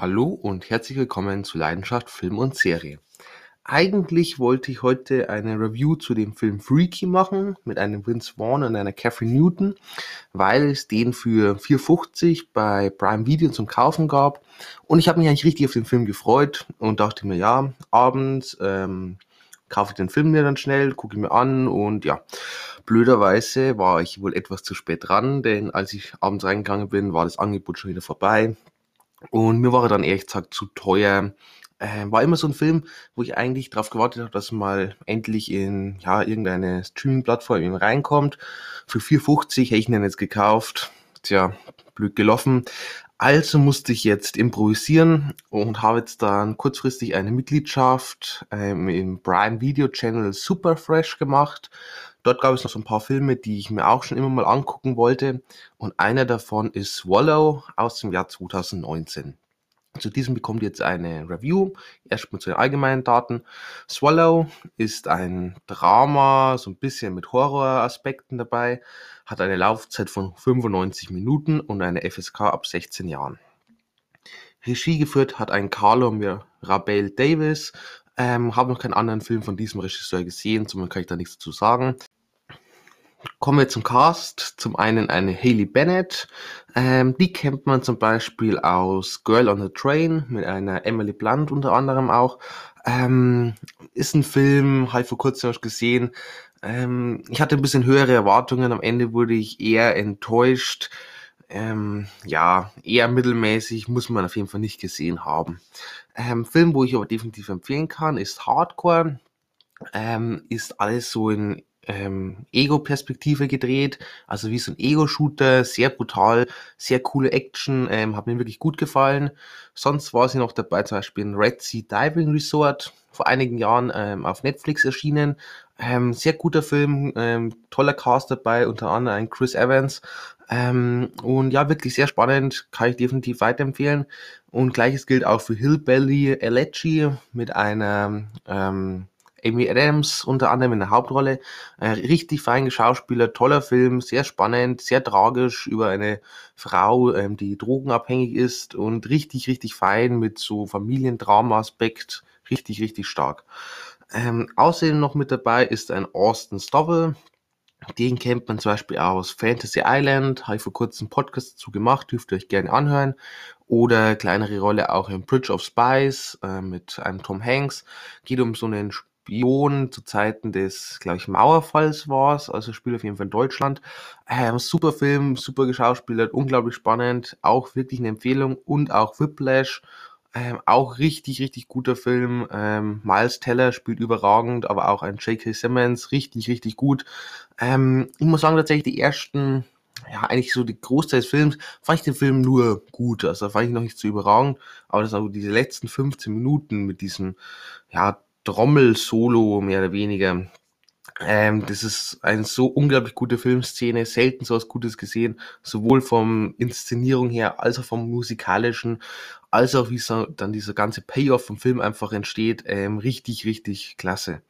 Hallo und herzlich willkommen zu Leidenschaft Film und Serie. Eigentlich wollte ich heute eine Review zu dem Film Freaky machen mit einem Vince Vaughn und einer Catherine Newton, weil es den für 4,50 bei Prime Video zum Kaufen gab. Und ich habe mich eigentlich richtig auf den Film gefreut und dachte mir, ja, abends ähm, kaufe ich den Film mir dann schnell, gucke ihn mir an und ja, blöderweise war ich wohl etwas zu spät dran, denn als ich abends reingegangen bin, war das Angebot schon wieder vorbei. Und mir war er dann ehrlich gesagt zu teuer. Äh, war immer so ein Film, wo ich eigentlich darauf gewartet habe, dass mal endlich in ja, irgendeine Streaming-Plattform reinkommt. Für 4,50 hätte ich ihn jetzt gekauft. Tja, blöd gelaufen. Also musste ich jetzt improvisieren und habe jetzt dann kurzfristig eine Mitgliedschaft ähm, im Prime Video Channel Super Fresh gemacht. Dort gab es noch so ein paar Filme, die ich mir auch schon immer mal angucken wollte. Und einer davon ist Swallow aus dem Jahr 2019. Zu diesem bekommt ihr jetzt eine Review. Erstmal zu den allgemeinen Daten. Swallow ist ein Drama, so ein bisschen mit Horroraspekten dabei, hat eine Laufzeit von 95 Minuten und eine FSK ab 16 Jahren. Regie geführt hat ein Carlo Mirabel Davis. Ähm, habe noch keinen anderen Film von diesem Regisseur gesehen, somit kann ich da nichts dazu sagen. Kommen wir zum Cast. Zum einen eine Haley Bennett. Ähm, die kennt man zum Beispiel aus Girl on the Train mit einer Emily Blunt unter anderem auch. Ähm, ist ein Film, ich vor kurzem noch gesehen. Ähm, ich hatte ein bisschen höhere Erwartungen. Am Ende wurde ich eher enttäuscht. Ähm, ja, eher mittelmäßig, muss man auf jeden Fall nicht gesehen haben. Ähm, Film, wo ich aber definitiv empfehlen kann, ist Hardcore. Ähm, ist alles so in ähm, Ego-Perspektive gedreht, also wie so ein Ego-Shooter, sehr brutal, sehr coole Action, ähm, hat mir wirklich gut gefallen. Sonst war sie noch dabei, zum Beispiel in Red Sea Diving Resort, vor einigen Jahren ähm, auf Netflix erschienen. Ähm, sehr guter Film, ähm, toller Cast dabei, unter anderem ein Chris Evans. Ähm, und ja, wirklich sehr spannend, kann ich definitiv weiterempfehlen. Und gleiches gilt auch für Hillbilly Elegy mit einer ähm, Amy Adams unter anderem in der Hauptrolle. Äh, richtig fein Schauspieler, toller Film, sehr spannend, sehr tragisch über eine Frau, ähm, die drogenabhängig ist und richtig, richtig fein mit so Familiendrama-Aspekt. Richtig, richtig stark. Ähm, außerdem noch mit dabei ist ein Austin Stowell. Den kennt man zum Beispiel aus Fantasy Island, habe ich vor kurzem einen Podcast dazu gemacht, dürft ihr euch gerne anhören. Oder kleinere Rolle auch in Bridge of Spies äh, mit einem Tom Hanks. Geht um so einen Spion zu Zeiten des, glaube ich, Mauerfalls war es, also spielt auf jeden Fall in Deutschland. Ähm, super Film, super geschauspielert, unglaublich spannend, auch wirklich eine Empfehlung und auch Whiplash, ähm, auch richtig, richtig guter Film. Ähm, Miles Teller spielt überragend, aber auch ein J.K. Simmons, richtig, richtig gut. Ähm, ich muss sagen, tatsächlich die ersten ja, eigentlich so die Großteil des Films, fand ich den Film nur gut. Also fand ich noch nicht so überragend. Aber das auch diese letzten 15 Minuten mit diesem, ja, Trommel-Solo mehr oder weniger. Ähm, das ist eine so unglaublich gute Filmszene, selten so was Gutes gesehen, sowohl vom Inszenierung her, als auch vom musikalischen, als auch wie so dann dieser ganze Payoff vom Film einfach entsteht. Ähm, richtig, richtig klasse.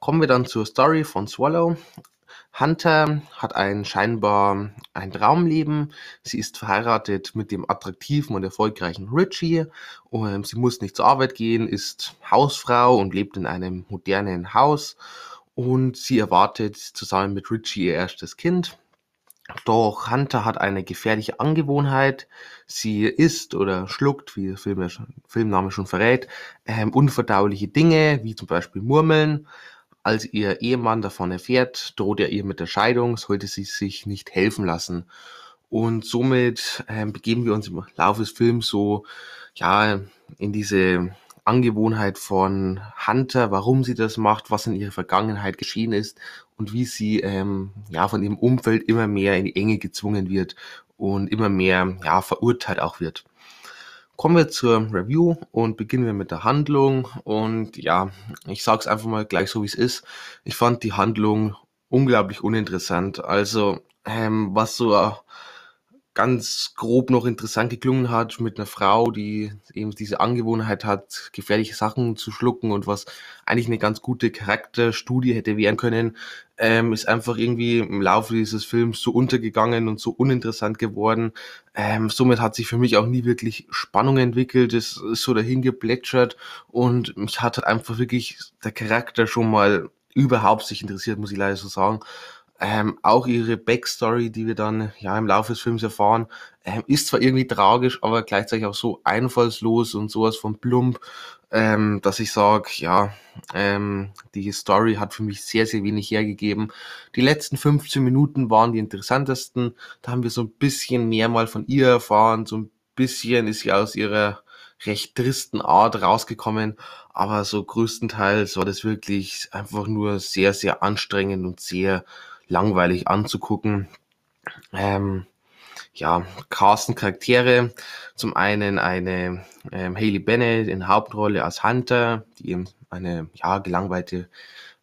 Kommen wir dann zur Story von Swallow. Hunter hat ein scheinbar ein Traumleben. Sie ist verheiratet mit dem attraktiven und erfolgreichen Richie. Und sie muss nicht zur Arbeit gehen, ist Hausfrau und lebt in einem modernen Haus. Und sie erwartet zusammen mit Richie ihr erstes Kind. Doch Hunter hat eine gefährliche Angewohnheit. Sie isst oder schluckt, wie der Film, Filmname schon verrät, ähm, unverdauliche Dinge, wie zum Beispiel Murmeln. Als ihr Ehemann davon erfährt, droht er ihr mit der Scheidung, sollte sie sich nicht helfen lassen. Und somit ähm, begeben wir uns im Laufe des Films so ja in diese Angewohnheit von Hunter, warum sie das macht, was in ihrer Vergangenheit geschehen ist und wie sie ähm, ja von ihrem Umfeld immer mehr in die Enge gezwungen wird und immer mehr ja verurteilt auch wird. Kommen wir zur Review und beginnen wir mit der Handlung. Und ja, ich sage es einfach mal gleich so, wie es ist. Ich fand die Handlung unglaublich uninteressant. Also, ähm, was so ganz grob noch interessant geklungen hat mit einer Frau, die eben diese Angewohnheit hat, gefährliche Sachen zu schlucken und was eigentlich eine ganz gute Charakterstudie hätte werden können, ähm, ist einfach irgendwie im Laufe dieses Films so untergegangen und so uninteressant geworden. Ähm, somit hat sich für mich auch nie wirklich Spannung entwickelt. Es ist so dahin geplätschert und mich hat halt einfach wirklich der Charakter schon mal überhaupt sich interessiert, muss ich leider so sagen. Ähm, auch ihre Backstory, die wir dann ja im Laufe des Films erfahren, ähm, ist zwar irgendwie tragisch, aber gleichzeitig auch so einfallslos und sowas von plump, ähm, dass ich sage, ja, ähm, die Story hat für mich sehr, sehr wenig hergegeben. Die letzten 15 Minuten waren die interessantesten. Da haben wir so ein bisschen mehr mal von ihr erfahren, so ein bisschen ist sie aus ihrer recht tristen Art rausgekommen, aber so größtenteils war das wirklich einfach nur sehr, sehr anstrengend und sehr langweilig anzugucken. Ähm, ja, Carsten Charaktere. Zum einen eine ähm, Haley Bennett in Hauptrolle als Hunter, die eben eine ja, gelangweilte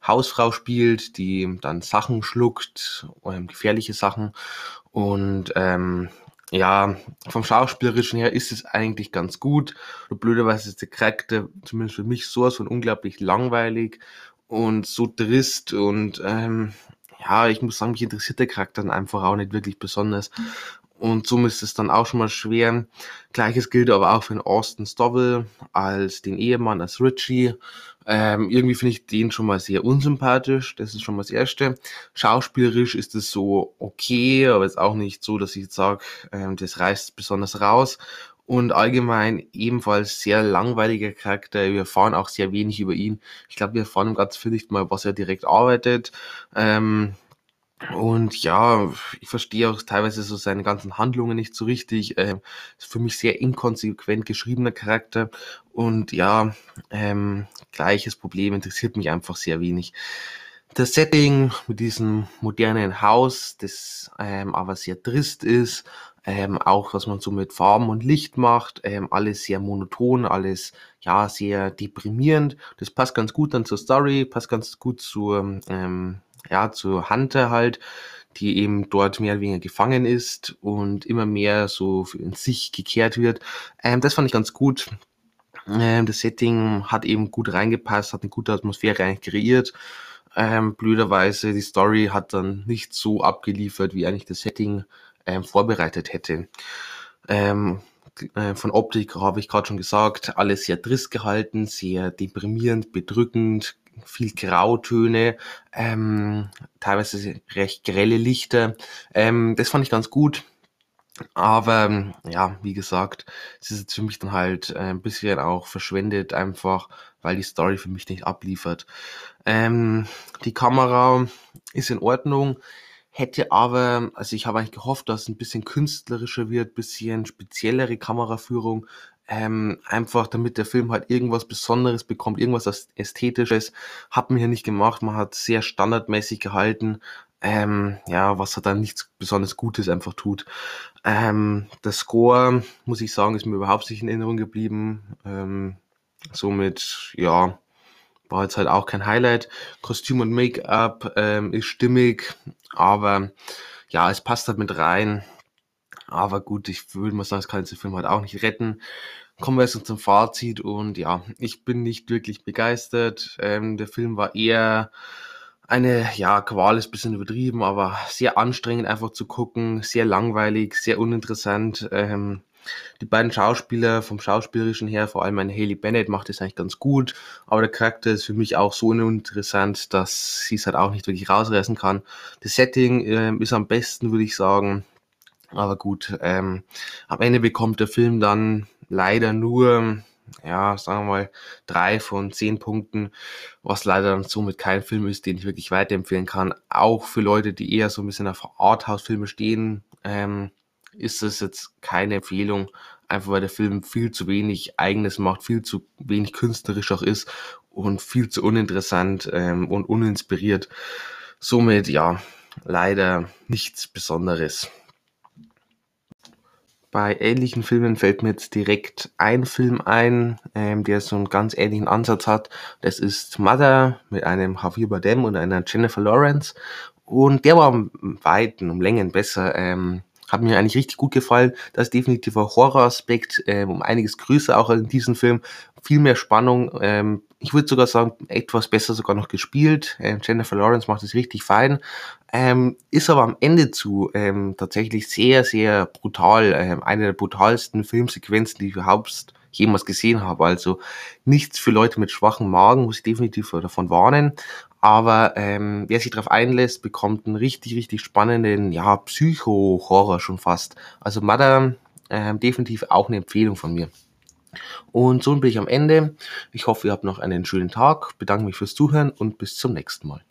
Hausfrau spielt, die dann Sachen schluckt, ähm, gefährliche Sachen. Und ähm, ja, vom Schauspielerischen her ist es eigentlich ganz gut. Und blöderweise ist der Charakter zumindest für mich sowas von unglaublich langweilig und so trist und ähm, ja, ich muss sagen, mich interessiert der Charakter dann einfach auch nicht wirklich besonders. Und somit ist es dann auch schon mal schwer. Gleiches gilt aber auch für den Austin Stovall als den Ehemann, als Richie. Ähm, irgendwie finde ich den schon mal sehr unsympathisch. Das ist schon mal das Erste. Schauspielerisch ist es so okay, aber jetzt auch nicht so, dass ich jetzt sage, ähm, das reißt besonders raus. Und allgemein ebenfalls sehr langweiliger Charakter. Wir erfahren auch sehr wenig über ihn. Ich glaube, wir erfahren Film nicht mal, was er direkt arbeitet. Ähm, und ja, ich verstehe auch teilweise so seine ganzen Handlungen nicht so richtig. Ähm, ist für mich sehr inkonsequent geschriebener Charakter. Und ja, ähm, gleiches Problem interessiert mich einfach sehr wenig. Das Setting mit diesem modernen Haus, das ähm, aber sehr trist ist, ähm, auch was man so mit Farben und Licht macht, ähm, alles sehr monoton, alles ja sehr deprimierend. Das passt ganz gut dann zur Story, passt ganz gut zur ähm, ja, zu Hunter halt, die eben dort mehr oder weniger gefangen ist und immer mehr so in sich gekehrt wird. Ähm, das fand ich ganz gut. Ähm, das Setting hat eben gut reingepasst, hat eine gute Atmosphäre eigentlich kreiert. Ähm, blöderweise, die Story hat dann nicht so abgeliefert, wie eigentlich das Setting ähm, vorbereitet hätte. Ähm, äh, von Optik habe ich gerade schon gesagt, alles sehr trist gehalten, sehr deprimierend, bedrückend, viel Grautöne, ähm, teilweise recht grelle Lichter. Ähm, das fand ich ganz gut. Aber ja, wie gesagt, es ist jetzt für mich dann halt äh, ein bisschen auch verschwendet, einfach weil die Story für mich nicht abliefert. Ähm, die Kamera ist in Ordnung, hätte aber, also ich habe eigentlich gehofft, dass es ein bisschen künstlerischer wird, bisschen speziellere Kameraführung, ähm, einfach damit der Film halt irgendwas Besonderes bekommt, irgendwas Ästhetisches, hat man hier nicht gemacht. Man hat sehr standardmäßig gehalten, ähm, ja, was er dann nichts besonders Gutes einfach tut. Ähm, der Score, muss ich sagen, ist mir überhaupt nicht in Erinnerung geblieben. Ähm, somit, ja, war jetzt halt auch kein Highlight. Kostüm und Make-up ähm, ist stimmig, aber ja, es passt halt mit rein. Aber gut, ich würde mal sagen, das kann jetzt den Film halt auch nicht retten. Kommen wir jetzt zum Fazit und ja, ich bin nicht wirklich begeistert. Ähm, der Film war eher eine, ja, Qual ist ein bisschen übertrieben, aber sehr anstrengend einfach zu gucken, sehr langweilig, sehr uninteressant. Ähm, die beiden Schauspieler vom Schauspielerischen her, vor allem eine Haley Bennett, macht es eigentlich ganz gut, aber der Charakter ist für mich auch so uninteressant, dass sie es halt auch nicht wirklich rausreißen kann. Das Setting äh, ist am besten, würde ich sagen. Aber gut, ähm, am Ende bekommt der Film dann leider nur, ja, sagen wir mal, drei von zehn Punkten, was leider dann somit kein Film ist, den ich wirklich weiterempfehlen kann. Auch für Leute, die eher so ein bisschen auf Arthouse-Filme stehen, ähm, ist es jetzt keine Empfehlung, einfach weil der Film viel zu wenig Eigenes macht, viel zu wenig künstlerisch auch ist und viel zu uninteressant ähm, und uninspiriert. Somit, ja, leider nichts Besonderes. Bei ähnlichen Filmen fällt mir jetzt direkt ein Film ein, ähm, der so einen ganz ähnlichen Ansatz hat. Das ist Mother mit einem Javier Bardem und einer Jennifer Lawrence. Und der war um Weiten, um Längen besser. Ähm, Hat mir eigentlich richtig gut gefallen. Da ist definitiv ein Horroraspekt ähm, um einiges größer auch in diesem Film. Viel mehr Spannung. Ähm, ich würde sogar sagen, etwas besser sogar noch gespielt. Ähm, Jennifer Lawrence macht es richtig fein. Ähm, ist aber am Ende zu ähm, tatsächlich sehr, sehr brutal. Ähm, eine der brutalsten Filmsequenzen, die ich überhaupt jemals gesehen habe. Also nichts für Leute mit schwachen Magen, muss ich definitiv davon warnen. Aber ähm, wer sich darauf einlässt, bekommt einen richtig, richtig spannenden, ja, Psycho-Horror schon fast. Also Mother, ähm, definitiv auch eine Empfehlung von mir. Und so bin ich am Ende. Ich hoffe, ihr habt noch einen schönen Tag. Bedanke mich fürs Zuhören und bis zum nächsten Mal.